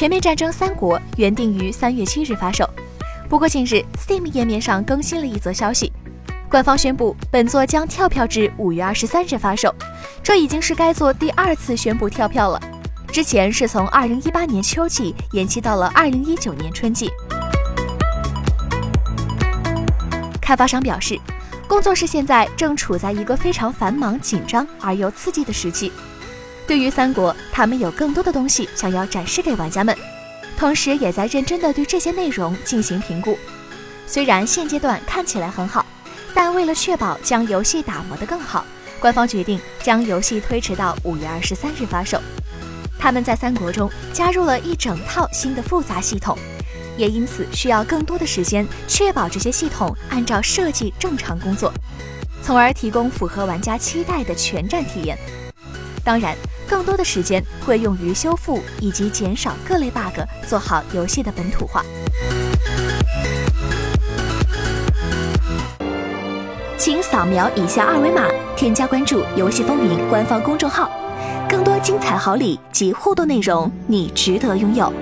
全面战争三国》原定于三月七日发售，不过近日 Steam 页面上更新了一则消息，官方宣布本作将跳票至五月二十三日发售，这已经是该作第二次宣布跳票了，之前是从二零一八年秋季延期到了二零一九年春季。开发商表示，工作室现在正处在一个非常繁忙、紧张而又刺激的时期。对于三国，他们有更多的东西想要展示给玩家们，同时也在认真的对这些内容进行评估。虽然现阶段看起来很好，但为了确保将游戏打磨得更好，官方决定将游戏推迟到五月二十三日发售。他们在三国中加入了一整套新的复杂系统。也因此需要更多的时间，确保这些系统按照设计正常工作，从而提供符合玩家期待的全站体验。当然，更多的时间会用于修复以及减少各类 bug，做好游戏的本土化。请扫描以下二维码，添加关注“游戏风云”官方公众号，更多精彩好礼及互动内容，你值得拥有。